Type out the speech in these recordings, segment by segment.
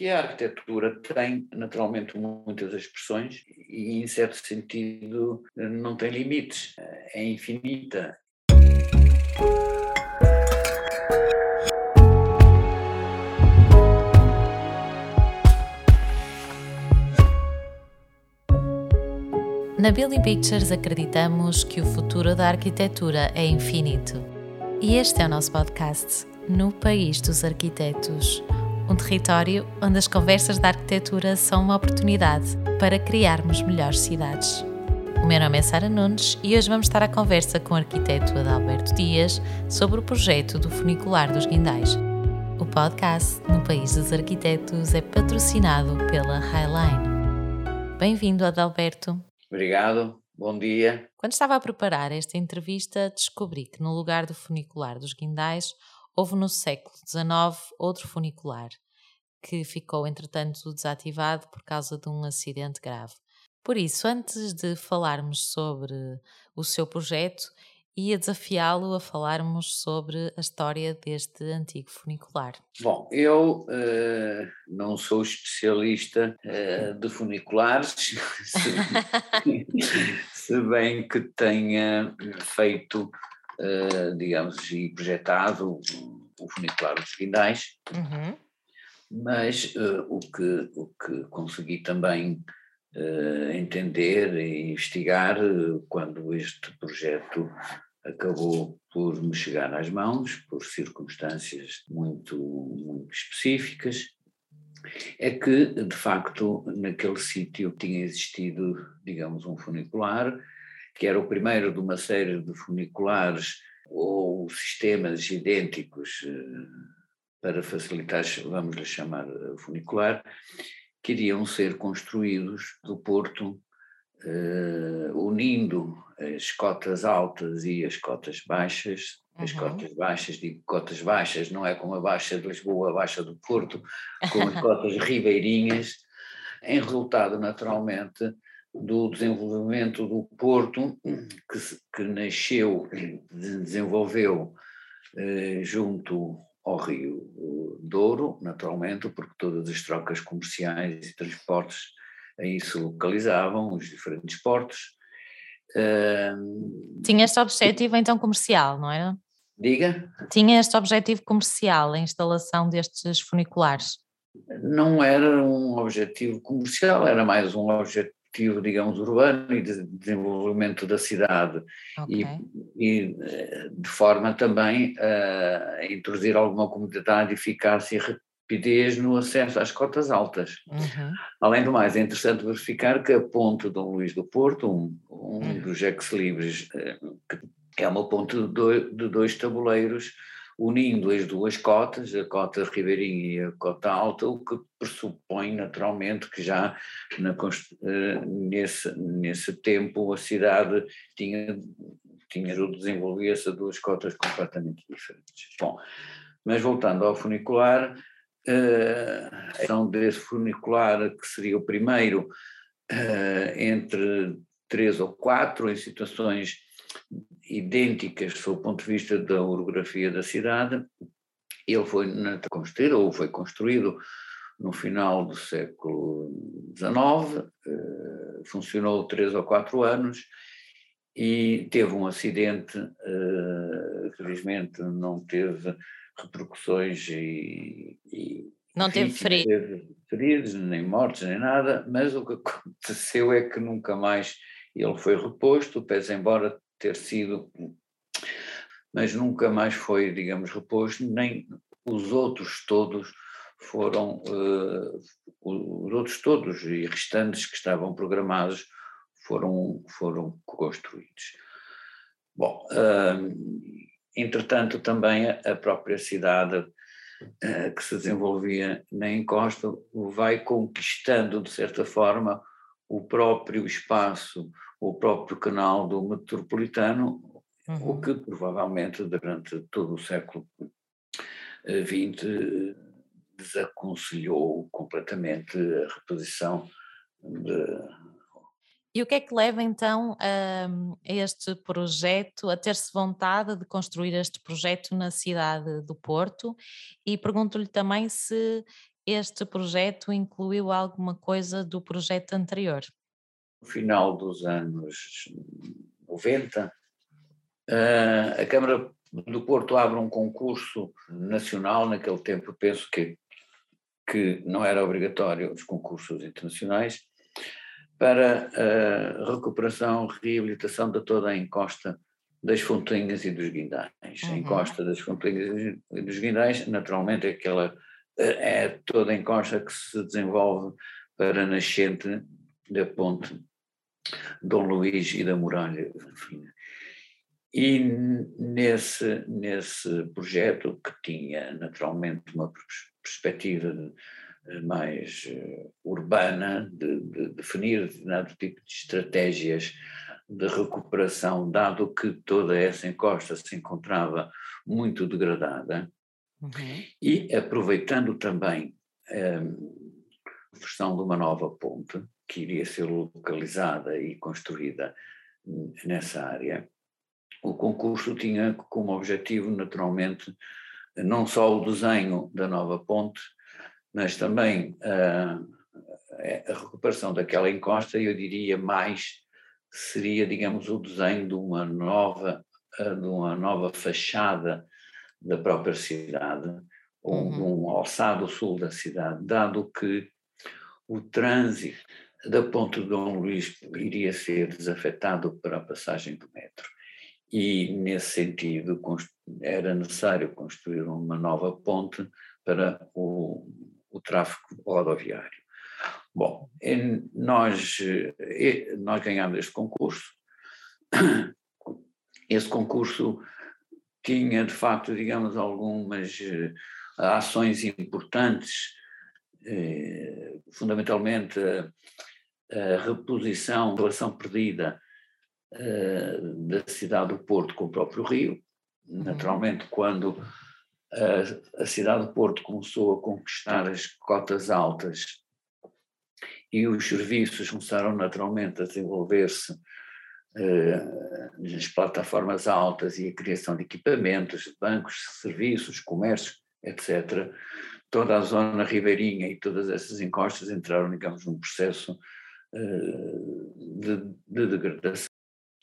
que a arquitetura tem naturalmente muitas expressões e, em certo sentido, não tem limites, é infinita. Na Billy Pictures acreditamos que o futuro da arquitetura é infinito. E este é o nosso podcast, No País dos Arquitetos um território onde as conversas da arquitetura são uma oportunidade para criarmos melhores cidades. O meu nome é Sara Nunes e hoje vamos estar à conversa com o arquiteto Adalberto Dias sobre o projeto do funicular dos Guindais. O podcast No País dos Arquitetos é patrocinado pela Highline. Bem-vindo, Adalberto. Obrigado, bom dia. Quando estava a preparar esta entrevista, descobri que no lugar do funicular dos Guindais houve no século XIX outro funicular, que ficou entretanto desativado por causa de um acidente grave. Por isso, antes de falarmos sobre o seu projeto, ia desafiá-lo a falarmos sobre a história deste antigo funicular. Bom, eu uh, não sou especialista uh, de funiculares, se, se, bem que tenha feito uh, digamos, e projetado o funicular dos Guindais, uhum. Mas uh, o, que, o que consegui também uh, entender e investigar quando este projeto acabou por me chegar às mãos, por circunstâncias muito, muito específicas, é que, de facto, naquele sítio tinha existido, digamos, um funicular que era o primeiro de uma série de funiculares ou sistemas idênticos eh, para facilitar, vamos lhe chamar eh, funicular, que iriam ser construídos do Porto, uh, unindo as cotas altas e as cotas baixas. Uhum. As cotas baixas, digo cotas baixas, não é como a Baixa de Lisboa, a Baixa do Porto, com as cotas ribeirinhas, em resultado, naturalmente, do desenvolvimento do Porto, que, que nasceu, desenvolveu eh, junto ao Rio Douro, naturalmente, porque todas as trocas comerciais e transportes aí se localizavam, os diferentes portos. Uh, Tinha este objetivo então comercial, não era? Diga? Tinha este objetivo comercial, a instalação destes funiculares? Não era um objetivo comercial, era mais um objetivo objetivo, digamos, urbano e de desenvolvimento da cidade okay. e, e, de forma também a introduzir alguma comodidade, eficácia e rapidez no acesso às cotas altas. Uhum. Além do mais, é interessante verificar que a ponte Dom Luís do Porto, um, um uhum. dos ex-libres, eh, que é uma ponte de dois, de dois tabuleiros, unindo as duas cotas, a cota ribeirinha e a cota alta, o que pressupõe naturalmente que já na, eh, nesse, nesse tempo a cidade tinha, tinha desenvolvia-se a duas cotas completamente diferentes. Bom, mas voltando ao funicular, eh, a questão desse funicular que seria o primeiro eh, entre três ou quatro em situações idênticas sob o ponto de vista da orografia da cidade. Ele foi construído, ou foi construído no final do século XIX, eh, funcionou três ou quatro anos e teve um acidente, eh, felizmente não teve repercussões e, e não teve feridos. feridos, nem mortes, nem nada, mas o que aconteceu é que nunca mais ele foi reposto, pese embora ter sido, mas nunca mais foi, digamos, reposto, nem os outros todos foram, uh, os outros todos e restantes que estavam programados foram, foram construídos. Bom, uh, entretanto também a própria cidade uh, que se desenvolvia na encosta vai conquistando de certa forma o próprio espaço, o próprio canal do metropolitano, uhum. o que provavelmente durante todo o século XX eh, desaconselhou completamente a reposição de. E o que é que leva então a, a este projeto, a ter-se vontade de construir este projeto na cidade do Porto? E pergunto-lhe também se este projeto incluiu alguma coisa do projeto anterior? No final dos anos 90, eh, a Câmara do Porto abre um concurso nacional, naquele tempo penso que, que não era obrigatório os concursos internacionais, para a recuperação, reabilitação de toda a encosta das fontinhas e dos guindais. Uhum. A encosta das fontinhas e dos guindais, naturalmente, é aquela é toda a encosta que se desenvolve para a nascente da ponte Dom Luís e da Muralha Fina. E nesse, nesse projeto, que tinha naturalmente uma perspectiva de, mais uh, urbana, de, de, definir determinado tipo de estratégias de recuperação, dado que toda essa encosta se encontrava muito degradada, uhum. e aproveitando também um, a versão de uma nova ponte, que iria ser localizada e construída nessa área, o concurso tinha como objetivo, naturalmente, não só o desenho da nova ponte, mas também a, a recuperação daquela encosta, eu diria mais, seria, digamos, o desenho de uma nova, de uma nova fachada da própria cidade, ou uhum. de um alçado sul da cidade, dado que o trânsito da Ponte Dom Luís iria ser desafetado para a passagem do metro. E, nesse sentido, era necessário construir uma nova ponte para o, o tráfego rodoviário. Bom, nós, nós ganhamos este concurso. Esse concurso tinha, de facto, digamos, algumas eh, ações importantes, eh, fundamentalmente a reposição, a relação perdida eh, da cidade do Porto com o próprio Rio. Uhum. Naturalmente, quando a, a cidade do Porto começou a conquistar as cotas altas e os serviços começaram naturalmente a desenvolver-se uh, nas plataformas altas e a criação de equipamentos, bancos, serviços, comércio, etc., toda a zona ribeirinha e todas essas encostas entraram, digamos, num processo de, de degradação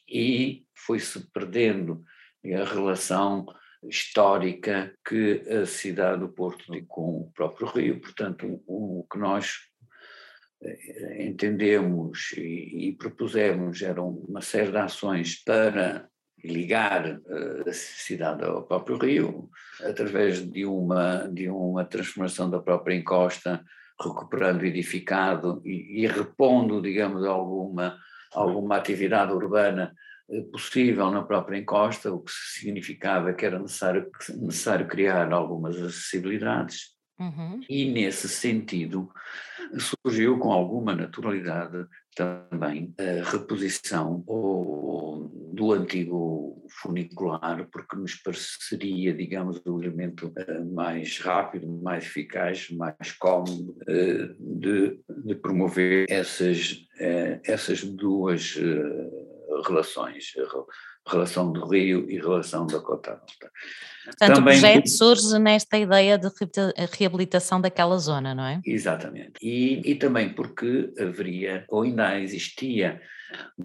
e foi-se perdendo a relação histórica que a cidade do Porto tem com o próprio Rio. Portanto, o, que nós eh, entendemos e, e propusemos eram uma série de ações para ligar eh, a cidade ao próprio Rio, através de uma, de uma transformação da própria encosta, recuperando edificado e, e repondo, digamos, alguma, alguma atividade urbana eh, possível na própria encosta, o que significava que era necessário, necessário criar algumas acessibilidades. Uhum. E nesse sentido surgiu com alguma naturalidade também a reposição do antigo funicular, porque nos pareceria, digamos, o elemento eh, mais rápido, mais eficaz, mais cómodo eh, de, de promover essas, essas duas relações, relação do Rio e relação da Cota Alta. Portanto, Também, o projeto surge nesta ideia de reabilitação daquela zona, não é? Exatamente. E, e também porque haveria, ou ainda existia,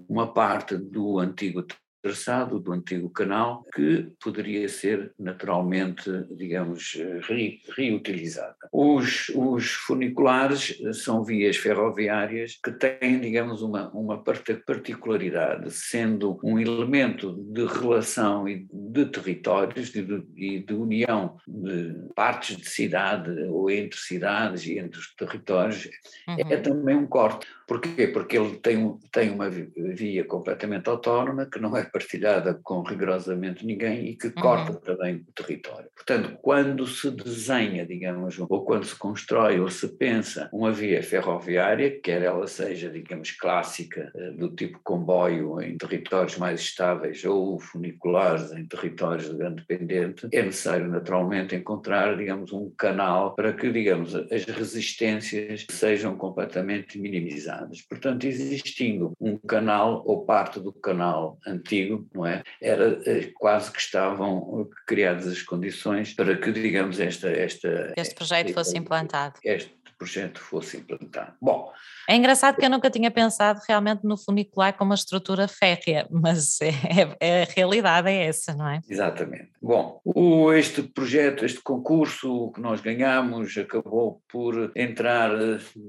uma parte do antigo traçado do antigo canal que poderia ser naturalmente, digamos, re, reutilizada. Os, os funiculares são vias ferroviárias que têm, digamos, uma, uma particularidade, sendo um elemento de relação e de territórios e de, de, de união de partes de cidade ou entre cidades e entre os territórios, uhum. é também um corte. Porquê? Porque ele tem, tem uma via completamente autónoma que não é partilhada com rigorosamente ninguém e que uhum. corta também o território. Portanto, quando se desenha, digamos, ou quando se constrói ou se pensa uma via ferroviária, quer ela seja, digamos, clássica, eh, do tipo comboio em territórios mais estáveis ou funiculares em territórios de grande pendente, é necessário naturalmente encontrar, digamos, um canal para que, digamos, as resistências sejam completamente minimizadas. Portanto, existindo um canal ou parte do canal antigo comigo, não é? Era eh, quase que estavam criadas as condições para que, digamos, esta... esta este projeto esta, fosse implantado. Este projeto fosse implantado. Bom... É engraçado que eu nunca tinha pensado realmente no funicular como uma estrutura férrea, mas é, é, a realidade é essa, não é? Exatamente. Bom, o, este projeto, este concurso que nós ganhamos acabou por entrar,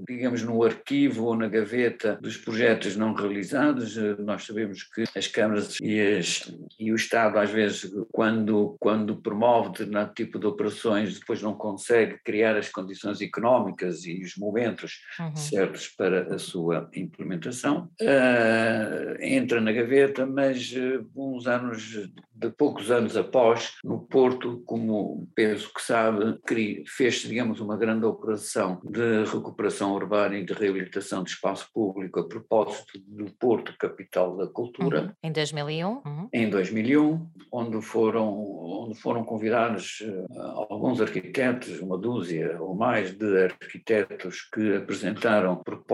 digamos, no arquivo ou na gaveta dos projetos não realizados. Nós sabemos que as câmaras e, as, e o Estado, às vezes, quando, quando promove determinado tipo de operações, depois não consegue criar as condições económicas e os momentos uhum. certos para a sua implementação. Uh, entra na gaveta, mas uh, uns anos, de poucos anos após, no Porto, como penso que sabe, fez-se, digamos, uma grande operação de recuperação urbana e de reabilitação de espaço público a propósito do Porto, capital da cultura. Uhum. Em 2001? Uhum. Em 2001, onde foram, onde foram convidados uh, alguns arquitetos, uma dúzia ou mais de arquitetos que apresentaram propostas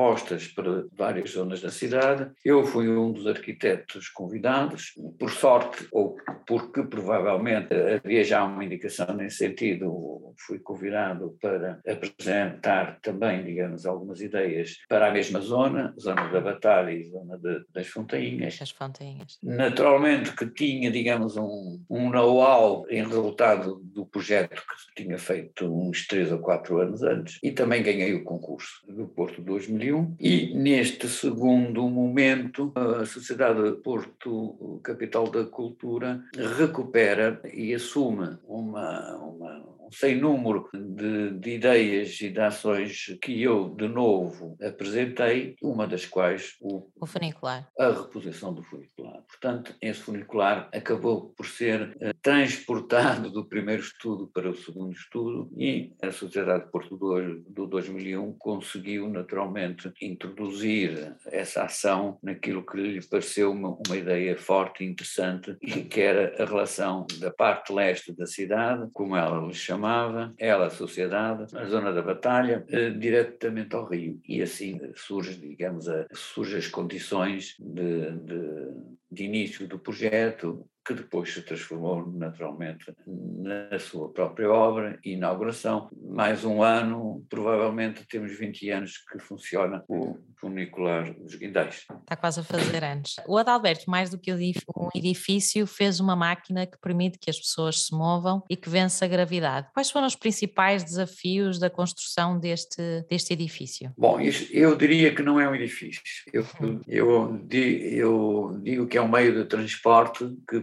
para várias zonas da cidade. Eu fui um dos arquitetos convidados, por sorte, ou porque provavelmente havia já uma indicação nesse sentido, fui convidado para apresentar também, digamos, algumas ideias para a mesma zona, zona da Batalha e zona de, das Fontainhas. As Fontainhas. Naturalmente que tinha, digamos, um, um know-how em resultado do projeto que tinha feito uns três ou quatro anos antes e também ganhei o concurso do Porto 2001 e neste segundo momento a Sociedade Porto Capital da Cultura recupera e assume uma, uma sem número de, de, ideias e de ações que eu, de novo, apresentei, uma das quais o, o funicular. A reposição do funicular. Portanto, esse funicular acabou por ser uh, transportado do primeiro estudo para o segundo estudo e a Sociedade de Porto do 2001 conseguiu naturalmente introduzir essa ação naquilo que lhe pareceu uma, uma ideia forte e interessante, que era a relação da parte leste da cidade, como ela lhe chamava, chamava, ela, a sociedade, a zona da batalha, eh, diretamente ao rio. E assim surge, digamos, a, surge as condições de, de, de início do projeto, que depois se transformou naturalmente na sua própria obra e inauguração. Mais um ano, provavelmente temos 20 anos que funciona o funicular dos Guindais. Está quase a fazer anos. O Adalberto, mais do que um edifício, fez uma máquina que permite que as pessoas se movam e que vença a gravidade. Quais foram os principais desafios da construção deste, deste edifício? Bom, eu diria que não é um edifício. Eu, eu, eu digo que é um meio de transporte que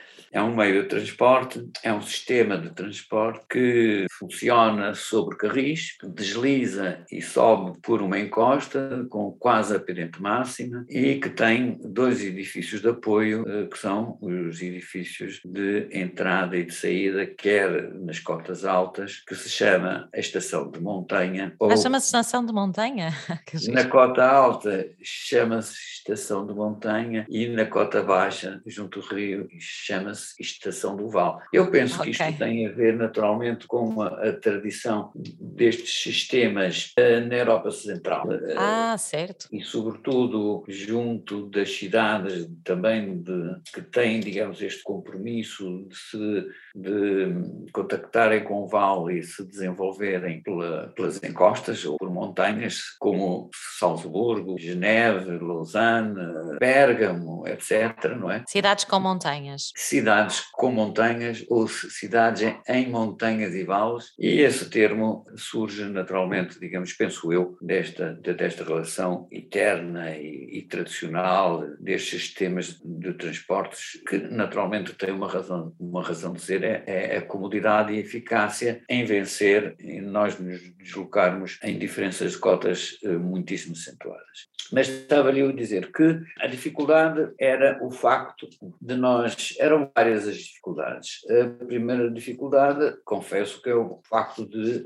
É um meio de transporte, é um sistema de transporte que funciona sobre carris, desliza e sobe por uma encosta com quase a pendente máxima e que tem dois edifícios de apoio, eh, que são os edifícios de entrada e de saída, quer nas cotas altas, que se chama a estação de montanha. Ah, chama-se estação de montanha? na cota alta chama-se estação de montanha e na cota baixa, junto ao rio, chama-se Estação do Val. Eu penso okay. que isto tem a ver naturalmente com a, a tradição destes sistemas uh, na Europa Central. Uh, ah, certo. E sobretudo junto das cidades também de, que têm, digamos, este compromisso de se de contactarem com o Val e se desenvolverem pela, pelas encostas ou por montanhas como Salzburgo, Geneve, Lausanne, Bérgamo, etc. Não é? Cidades com montanhas. Cidades cidades com montanhas ou cidades em montanhas e vales, e esse termo surge naturalmente, digamos, penso eu, desta, desta relação eterna e, e tradicional destes sistemas de transportes que naturalmente tem uma razão, uma razão de ser, é, é a comodidade e eficácia em vencer, em nós nos deslocarmos em diferenças de cotas eh, muitíssimo acentuadas. Mas estava-lhe a dizer que a dificuldade era o facto de nós, era várias as dificuldades. A primeira dificuldade, confesso que é o facto de,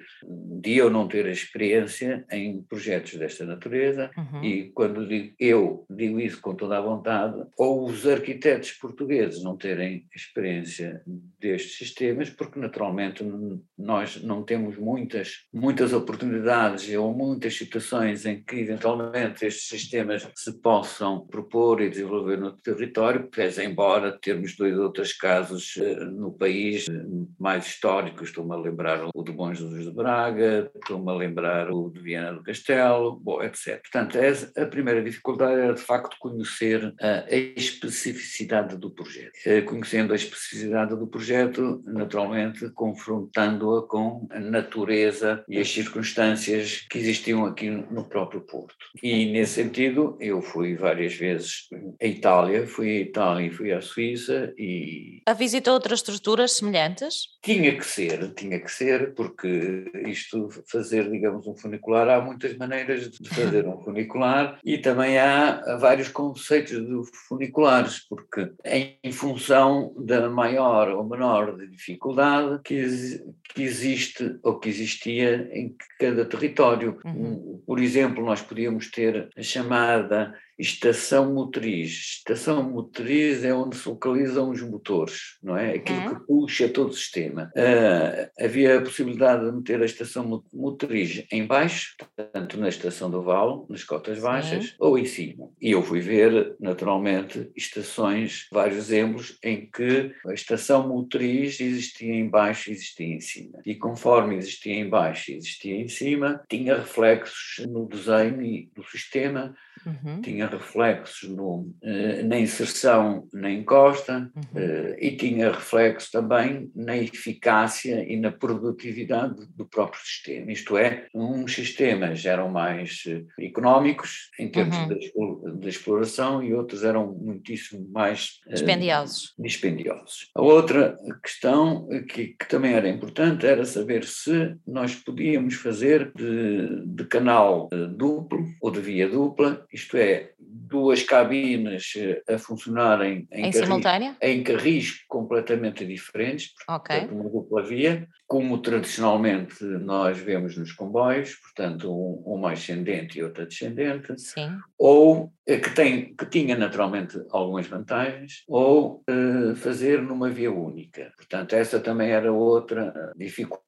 de eu não ter experiência em projetos desta natureza, uhum. e quando digo eu, digo isso com toda a vontade, ou os arquitetos portugueses não terem experiência destes sistemas, porque naturalmente nós não temos muitas, muitas oportunidades ou muitas situações em que eventualmente estes sistemas se possam propor e desenvolver no território, pese embora termos dois ou três casos eh, no país eh, mais históricos, estou-me a lembrar o de Bom Jesus de Braga, estou-me a lembrar o de Viana do Castelo, bom, etc. Portanto, a primeira dificuldade era de facto conhecer a especificidade do projeto. Eh, conhecendo a especificidade do projeto, naturalmente confrontando-a com a natureza e as circunstâncias que existiam aqui no próprio Porto. E nesse sentido, eu fui várias vezes à Itália, fui à Itália e fui à Suíça e... A visitou outras estruturas semelhantes? Tinha que ser, tinha que ser, porque isto, fazer, digamos, um funicular, há muitas maneiras de fazer um funicular e também há vários conceitos de funiculares, porque em função da maior ou menor dificuldade que, que existe ou que existia em cada território. Uhum. Por exemplo, nós podíamos ter a chamada estação motriz. Estação motriz é onde se localizam os motores, não é? Aquilo uhum. que puxa todo o sistema. Uh, havia a possibilidade de meter a estação motriz em baixo, tanto na estação do Vale, nas cotas baixas, Sim. ou em cima. E eu fui ver, naturalmente, estações, vários exemplos, em que a estação motriz existia em baixo e existia em cima. E conforme existia em baixo e existia em cima, tinha reflexos no desenho do sistema, uhum. tinha reflexos no, eh, na inserção na encosta uhum. Eh, e tinha reflexos também na eficácia e na produtividade do próprio sistema. Isto é, uns sistemas eram mais eh, económicos em termos uhum. de, exploração e outros eram muitíssimo mais dispendiosos. Dispendiosos. A outra questão que, que, também era importante era saber se nós podíamos fazer de, de canal duplo ou de via dupla isto é, duas cabines eh, a funcionarem em, em simultâneo? Em carris completamente diferentes, portanto, uma dupla via, como tradicionalmente nós vemos nos comboios, portanto, um, uma ascendente e outra descendente, Sim. ou eh, que, tem, que tinha naturalmente algumas vantagens, ou uh, fazer numa via única. Portanto, essa também era outra dificuldade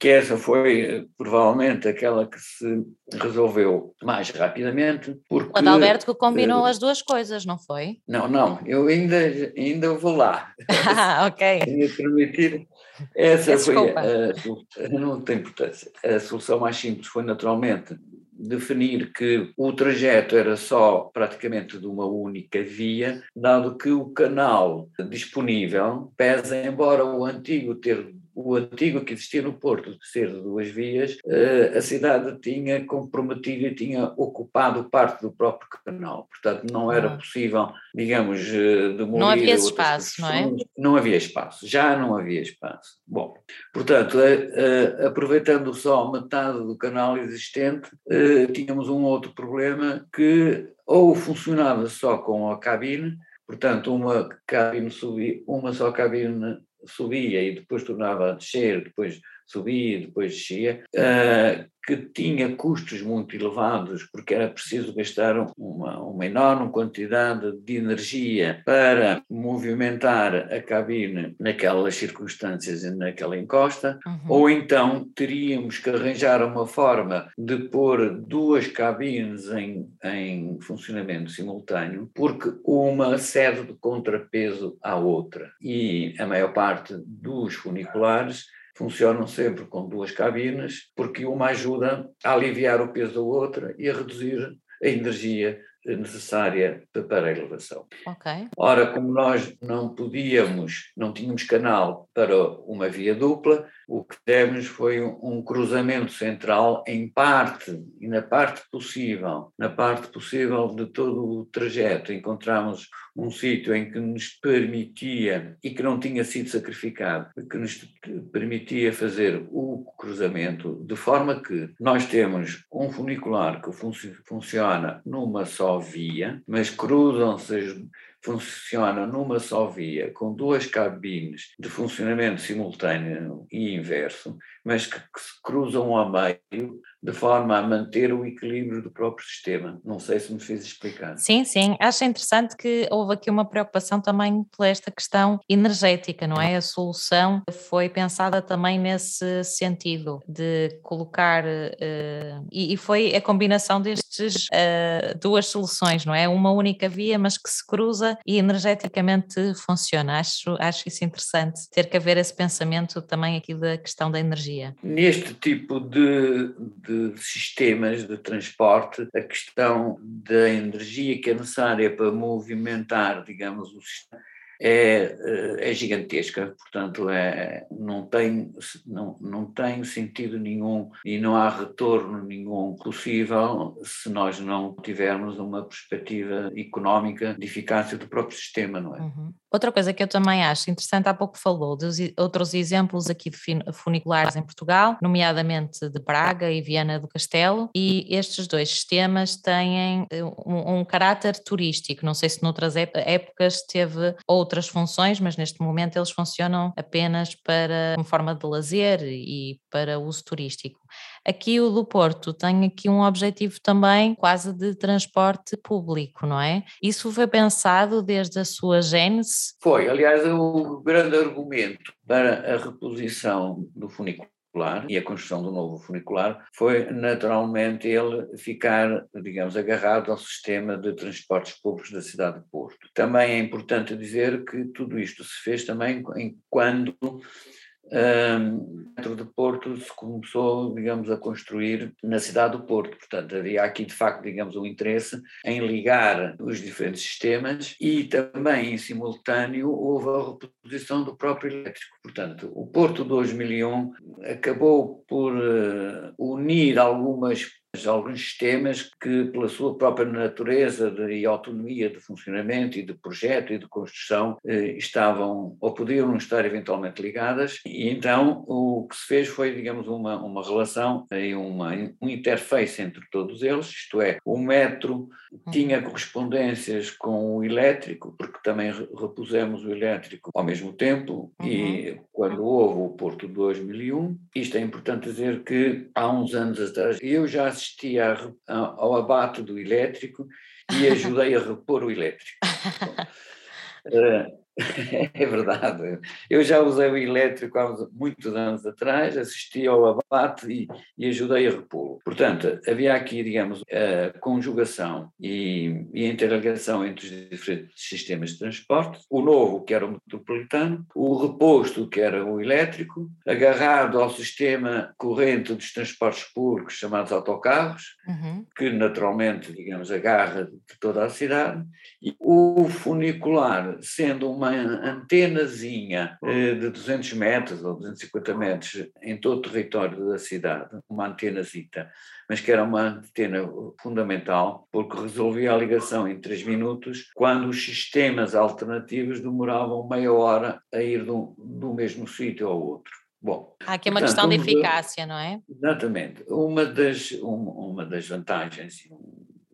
que essa foi eh, provavelmente aquela que se resolveu mais rapidamente. Porque, o Adalberto que combinou uh, as duas coisas, não foi? Não, não, eu ainda, ainda vou lá. Ah, ok. Queria permitir. Essa foi a, não tem importância. A solução mais simples foi naturalmente definir que o trajeto era só praticamente de uma única via, dado que o canal disponível pesa, embora o antigo ter o antigo que existia no Porto, de ser de duas vias, eh, a cidade tinha comprometido e tinha ocupado parte do próprio canal. Portanto, não era ah. possível, digamos, eh, demolir. Não havia espaço, não é? Não havia espaço, já não havia espaço. Bom, portanto, aproveitando só metade do canal existente, eh, tínhamos um outro problema que ou funcionava só com a cabine, portanto, uma cabine subia, uma só cabine subia e depois tornava a descer, depois subia e depois descia, uh, que tinha custos muito elevados, porque era preciso gastar uma, uma enorme quantidade de energia para movimentar a cabine naquelas circunstâncias e naquela encosta, uhum. ou então teríamos que arranjar uma forma de pôr duas cabines em, em funcionamento simultâneo, porque uma cede de contrapeso à outra. E a maior parte dos funiculares funcionam sempre com duas cabines, porque uma ajuda a aliviar o peso da outra e a reduzir a energia necessária para a elevação. Okay. Ora, como nós não podíamos, não tínhamos canal para uma via dupla, o que demos foi um cruzamento central em parte, e na parte possível, na parte possível de todo o trajeto, encontramos um sítio em que nos permitia, e que não tinha sido sacrificado, que nos permitia fazer o cruzamento, de forma que nós temos um funicular que funciona numa só via, mas cruzam-se funciona numa só via, com duas cabines de funcionamento simultâneo e inverso, mas que, que se cruzam ao meio de forma a manter o equilíbrio do próprio sistema. Não sei se me fiz explicar. Sim, sim. Acho interessante que houve aqui uma preocupação também por esta questão energética, não é? A solução foi pensada também nesse sentido de colocar uh, e, e, foi a combinação destes uh, duas soluções, não é? Uma única via, mas que se cruza e energeticamente funciona. Acho, acho isso interessante, ter que haver esse pensamento também aqui da questão da energia. Neste tipo de, de sistemas de transporte, a questão da energia que é necessária para movimentar, digamos, o sistema é, eh, é gigantesca, portanto é, não, tem, não, não tem sentido nenhum e não há retorno nenhum possível se nós não tivermos uma perspectiva económica de eficácia do próprio sistema, não é? Uhum. Outra coisa que eu também acho interessante, há pouco falou dos outros exemplos aqui de funiculares em Portugal, nomeadamente de Braga e Viana do Castelo, e estes dois sistemas têm eh, um, um caráter turístico, não sei se noutras épocas teve ou outras funções, mas neste momento eles funcionam apenas para uma forma de lazer e para uso turístico. Aqui o do Porto tem aqui um objetivo também quase de transporte público, não é? Isso foi pensado desde a sua gênese? Foi, aliás, o grande argumento para a reposição do funicular e a construção do novo funicular foi naturalmente ele ficar, digamos, agarrado ao sistema de transportes públicos da cidade de Porto. Também é importante dizer que tudo isto se fez também quando dentro de Porto se começou, digamos, a construir na cidade do Porto. Portanto, havia aqui, de facto, digamos, um interesse em ligar os diferentes sistemas e também, em simultâneo, houve a reposição do próprio elétrico. Portanto, o Porto 2001 acabou por uh, unir algumas alguns sistemas que, pela sua própria natureza de, e autonomia de funcionamento e de projeto e de construção, eh, estavam ou podiam estar eventualmente ligadas, e então o que se fez foi, digamos, uma, uma relação e uma, um interface entre todos eles, isto é, o metro tinha correspondências com o elétrico, porque também repusemos o elétrico ao mesmo tempo, uhum. e quando houve o Porto 2001, isto é importante dizer que há uns anos atrás eu já assisti a, ao abate do elétrico e ajudei a repor o elétrico. É verdade. Eu já usei o elétrico há muitos anos atrás, assisti ao abate e, e ajudei a repô-lo. Portanto, havia aqui, digamos, a conjugação e, e, a interligação entre os diferentes sistemas de transporte. O novo, que era o metropolitano, o reposto, que era o elétrico, agarrado ao sistema corrente dos transportes públicos, chamados autocarros, uhum. que naturalmente, digamos, agarra de toda a cidade, e o funicular, sendo uma uma antenazinha eh, de 200 metros ou 250 metros em todo o território da cidade, uma antenazita, mas que era uma antena fundamental porque resolvia a ligação em 3 minutos quando os sistemas alternativos demoravam meia hora a ir do, do mesmo sítio ao outro. Bom, Há aqui uma portanto, questão de eficácia, não é? Exatamente. Uma das, uma, uma das vantagens,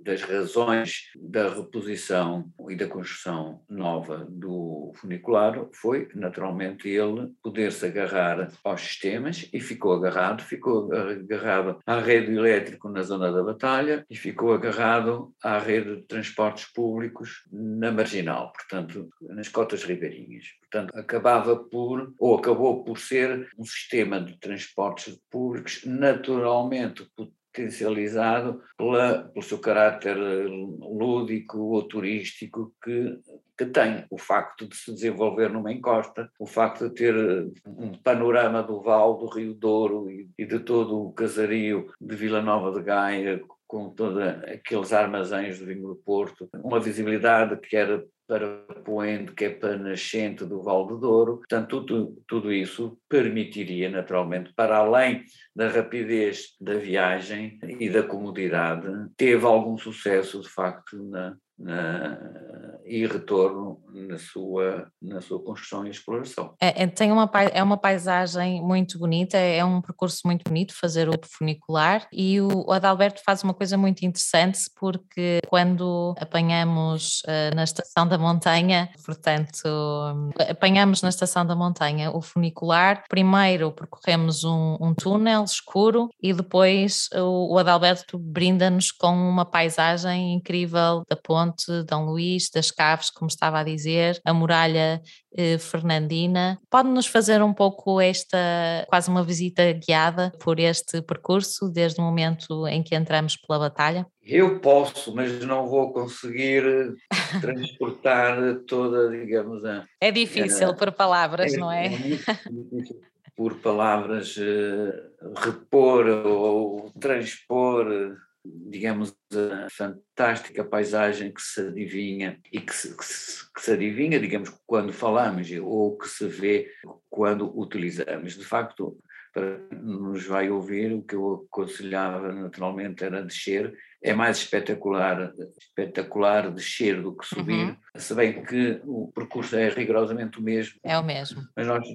das razões da reposição e da construção nova do funicular foi, naturalmente, ele poder-se agarrar aos sistemas e ficou agarrado, ficou agarrado à rede elétrica na zona da batalha e ficou agarrado à rede de transportes públicos na marginal, portanto, nas cotas ribeirinhas. Portanto, acabava por, ou acabou por ser um sistema de transportes públicos naturalmente potencializado pela, pelo seu caráter lúdico ou turístico que, que tem. O facto de se desenvolver numa encosta, o facto de ter um panorama do Val, do Rio Douro e, e de todo o casario de Vila Nova de Gaia, com todos aqueles armazéns do vinho do Porto, uma visibilidade que era para Poente, que é para nascente do Val do Douro. Portanto, tudo, tudo isso permitiria, naturalmente, para além da rapidez da viagem e da comodidade, teve algum sucesso, de facto, na, na, e retorno na sua, na sua construção e exploração. É, é, tem uma, é uma paisagem muito bonita, é um percurso muito bonito fazer o funicular e o, o Adalberto faz uma coisa muito interessante porque quando apanhamos uh, na estação da montanha, portanto, apanhamos na estação da montanha o funicular, primeiro percorremos um, um túnel escuro e depois o, o Adalberto brinda-nos com uma paisagem incrível da ponte Dom Luís, das caves, como estava a dizer, a muralha eh, fernandina. Pode-nos fazer um pouco esta, quase uma visita guiada por este percurso, desde o momento em que entramos pela batalha? Eu posso, mas não vou conseguir transportar toda, digamos, a. É difícil a, por palavras, é, não é? É muito difícil por palavras uh, repor ou transpor digamos, a fantástica paisagem que se adivinha e que se, que se, que se adivinha, digamos, quando falamos ou que se vê quando utilizamos. De facto, para nos vai ouvir, o que eu aconselhava naturalmente era descer. É mais espetacular, espetacular descer do que subir, uhum. se bem que o percurso é rigorosamente o mesmo. É o mesmo. Mas nós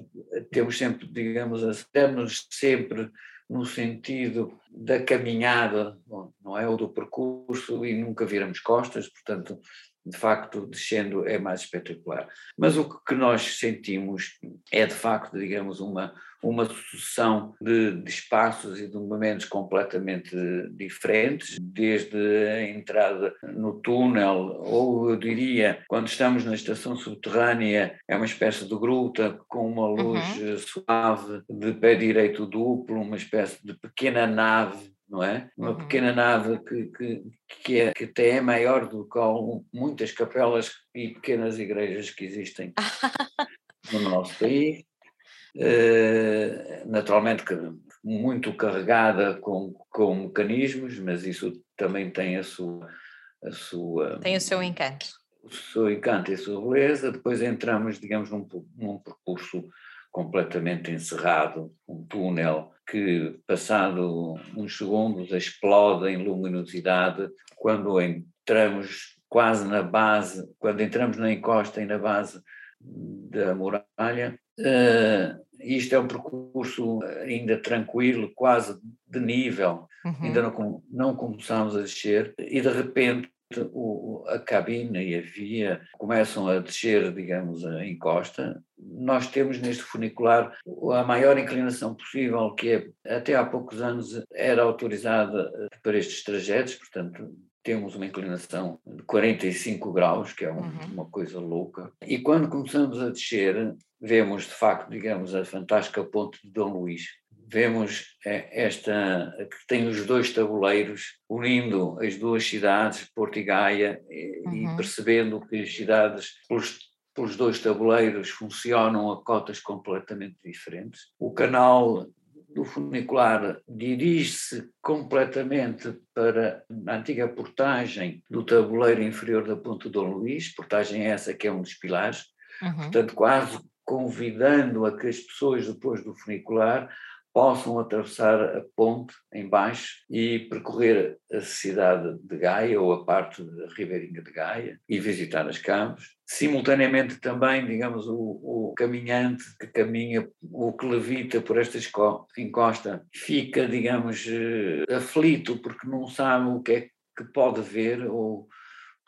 temos sempre, digamos, estamos sempre no sentido da caminhada, não é? Ou do percurso e nunca viramos costas, portanto, de facto, descendo é mais espetacular. Mas o que nós sentimos é, de facto, digamos, uma, uma sucessão de, de, espaços e de momentos completamente diferentes, desde a entrada no túnel, ou eu diria, quando estamos na estação subterrânea, é uma espécie de gruta com uma luz uhum. suave, de pé direito duplo, uma espécie de pequena nave não é? Uma uhum. pequena nave que, que, que, é, que até é maior do que muitas capelas e pequenas igrejas que existem no nosso país. Uh, naturalmente que muito carregada com, com mecanismos, mas isso também tem a sua, a sua... Tem o seu encanto. O seu encanto e a sua beleza. Depois entramos, digamos, num, num percurso completamente encerrado, um túnel que, passado uns segundos, explode em luminosidade quando entramos quase na base, quando entramos na encosta e na base da muralha. Uh, isto é um percurso ainda tranquilo, quase de nível, uhum. ainda não, não começamos a descer, e de repente o, a cabina e a via começam a descer, digamos, a encosta. Nós temos neste funicular a maior inclinação possível, que é, até há poucos anos era autorizada para estes trajetos, portanto, temos uma inclinação de 45 graus, que é um, uhum. uma coisa louca. E quando começamos a descer, vemos de facto, digamos, a fantástica ponte de Dom Luís, vemos é, esta que tem os dois tabuleiros unindo as duas cidades, Porto e Gaia, uhum. e percebendo que as cidades, pelos, pelos dois tabuleiros, funcionam a cotas completamente diferentes. O canal do funicular dirige-se completamente para a antiga portagem do tabuleiro inferior da Ponte Dom Luís, portagem essa que é um dos pilares, uhum. portanto quase convidando a que as pessoas depois do funicular possam atravessar a ponte em baixo e percorrer a cidade de Gaia ou a parte ribeirinha de Gaia e visitar as campos. Simultaneamente também, digamos, o, o caminhante que caminha, o que levita por esta encosta, fica, digamos, eh, aflito porque não sabe o que é que pode ver ou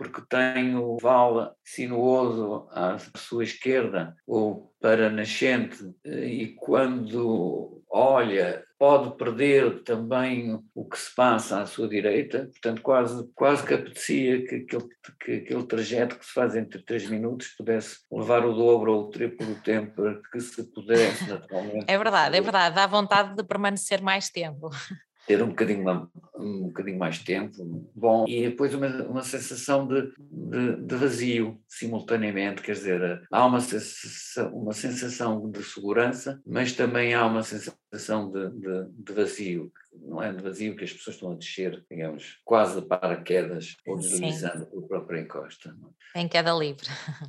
porque tem o vale sinuoso à sua esquerda ou para nascente eh, e quando olha pode perder também o que se passa à sua direita, portanto quase, quase que apetecia que aquele, que aquele trajeto que se faz entre três minutos pudesse levar o dobro ou o triplo do tempo que se pudesse naturalmente. É verdade, é verdade, dá vontade de permanecer mais tempo ter um bocadinho, um bocadinho mais tempo, bom, e depois uma, uma sensação de, de, de, vazio simultaneamente, quer dizer, há uma sensação, uma sensação de segurança, mas também há uma sensação de, de, de vazio, não é de vazio que as pessoas estão a descer, digamos, quase de paraquedas ou deslizando pela própria encosta. Em queda livre.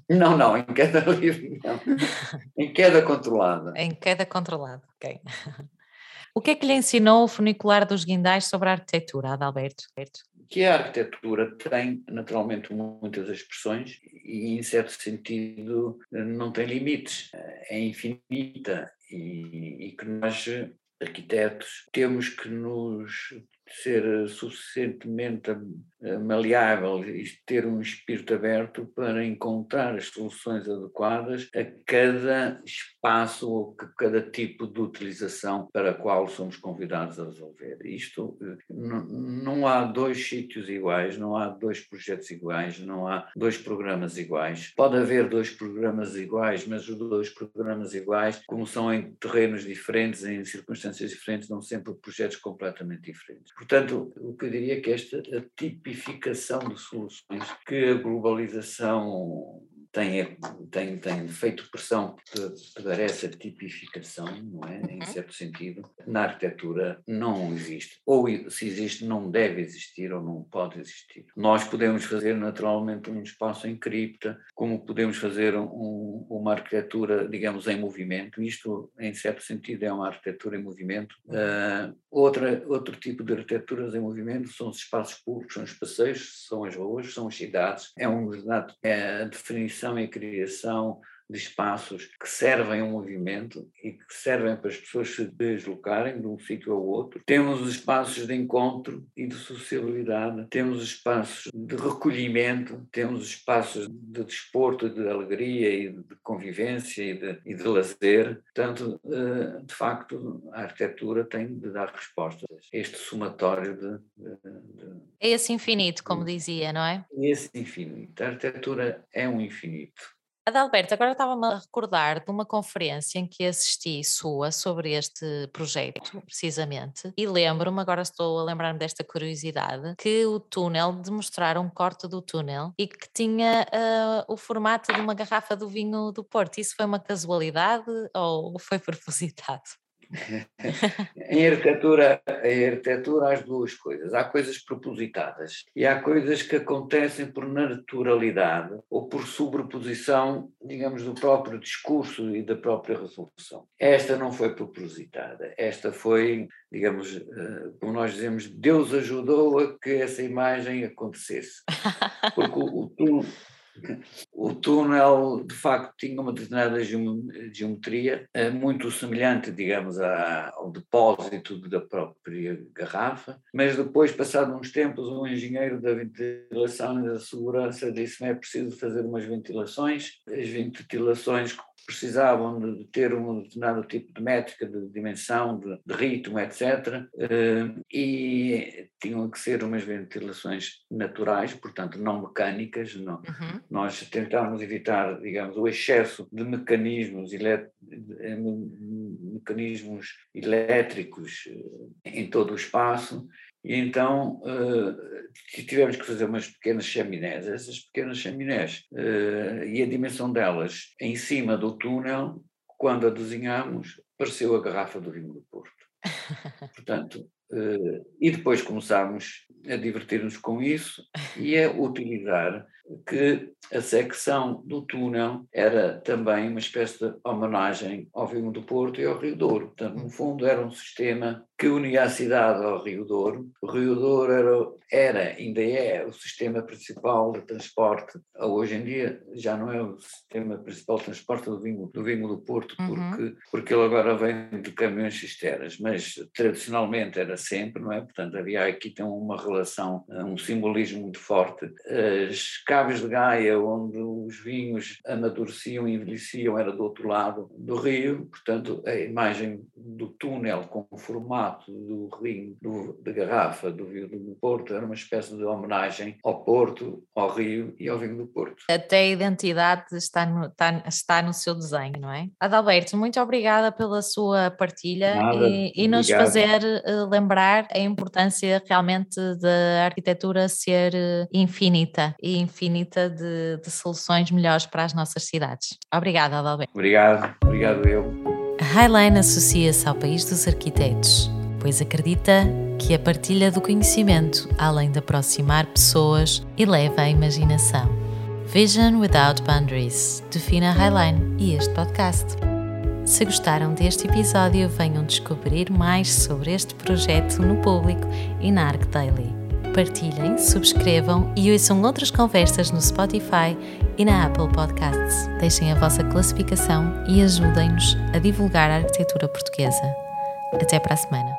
Não, não, em queda livre não. em queda controlada. Em queda controlada, ok. O que é que lhe ensinou o funicular dos guindais sobre a arquitetura, Adalberto? Que a arquitetura tem naturalmente muitas expressões e, em certo sentido, não tem limites, é infinita e, e que nós, arquitetos, temos que nos ser suficientemente eh, maleável e ter um espírito aberto para encontrar as soluções adequadas a cada espaço ou a cada tipo de utilização para a qual somos convidados a resolver. Isto eh, não há dois sítios iguais, não há dois projetos iguais, não há dois programas iguais. Pode haver dois programas iguais, mas os dois programas iguais, como são em terrenos diferentes, em circunstâncias diferentes, são sempre projetos completamente diferentes. Portanto, o que eu diria é que esta tipificação de soluções que a globalização tem, tem, tem feito pressão para essa tipificação, não é? Em uhum. certo sentido, na arquitetura não existe. Ou se existe, não deve existir ou não pode existir. Nós podemos fazer naturalmente um espaço em cripta, como podemos fazer um, uma arquitetura, digamos, em movimento. Isto, em certo sentido, é uma arquitetura em movimento. Uh, outra, outro tipo de arquiteturas em movimento são os espaços públicos, são os passeios, são as ruas, são as cidades. É, um, é a definição definição e criação de espaços que servem ao movimento e que servem para as pessoas se deslocarem de um sítio ao outro. Temos os espaços de encontro e de sociabilidade, temos espaços de recolhimento, temos espaços de desporto, de alegria e de convivência e de, e de lazer. Portanto, eh, de facto, a arquitetura tem de dar respostas a este somatório de, de, de É esse infinito, como dizia, não é? É esse infinito. A arquitetura é um infinito. Adalberto, agora estava-me a recordar de uma conferência em que assisti sua sobre este projeto, precisamente, e lembro-me, agora estou a lembrar-me desta curiosidade, que o túnel, demonstraram um corte do túnel e que tinha uh, o formato de uma garrafa do vinho do Porto. Isso foi uma casualidade ou foi propositado? em arquitetura, em arquitetura há as duas coisas. Há coisas propositadas e há coisas que acontecem por naturalidade ou por sobreposição, digamos, do próprio discurso e da própria resolução. Esta não foi propositada. Esta foi, digamos, eh, como nós dizemos, Deus ajudou a que essa imagem acontecesse. Porque o, o, o túnel, de facto, tinha uma determinada geometria eh, muito semelhante, digamos, ao depósito da própria garrafa, mas depois, passados uns tempos, um engenheiro da ventilação e da segurança disse-me é preciso fazer umas ventilações. As ventilações precisavam de ter um determinado tipo de métrica, de dimensão, de, de ritmo, etc. Eh, e tinham que ser umas ventilações naturais, portanto não mecânicas. Não. Uhum. Nós tentávamos evitar, digamos, o excesso de mecanismos, elet mecanismos elétricos eh, em todo o espaço e então uh, tivemos que fazer umas pequenas chaminés. Essas pequenas chaminés uh, e a dimensão delas em cima do túnel, quando a desenhamos, pareceu a garrafa do vinho do Porto. Portanto, uh, e depois começámos a divertir-nos com isso e a utilizar que a secção do túnel era também uma espécie de homenagem ao vinho do Porto e ao Rio Douro. Portanto, no fundo, era um sistema que unia a cidade ao Rio Douro. O Rio Douro era, era ainda é, o sistema principal de transporte. Hoje em dia já não é o sistema principal de transporte do vinho do, vinho do Porto, uhum. porque, porque ele agora vem de caminhões cisternas, mas tradicionalmente era sempre, não é? Portanto, havia aqui tem uma relação, um simbolismo muito forte. As caves de Gaia, onde os vinhos amadureciam e envelheciam, era do outro lado do rio, portanto, a imagem do túnel com o formato do rio do, de garrafa do vinho do Porto era uma espécie de homenagem ao Porto, ao Rio e ao vinho do Porto. Até a identidade está no, está, está no seu desenho, não é? Adalberto, muito obrigada pela sua partilha Nada, e, e nos fazer uh, lembrar a importância realmente da arquitetura ser uh, infinita e infinita de, de soluções melhores para as nossas cidades. Obrigada, Adalberto. Obrigado, obrigado eu. A Highline associa-se ao país dos arquitetos pois acredita que a partilha do conhecimento, além de aproximar pessoas, eleva a imaginação. Vision Without Boundaries define a Highline e este podcast. Se gostaram deste episódio, venham descobrir mais sobre este projeto no público e na Arc Daily. Partilhem, subscrevam e ouçam outras conversas no Spotify e na Apple Podcasts. Deixem a vossa classificação e ajudem-nos a divulgar a arquitetura portuguesa. Até para a semana.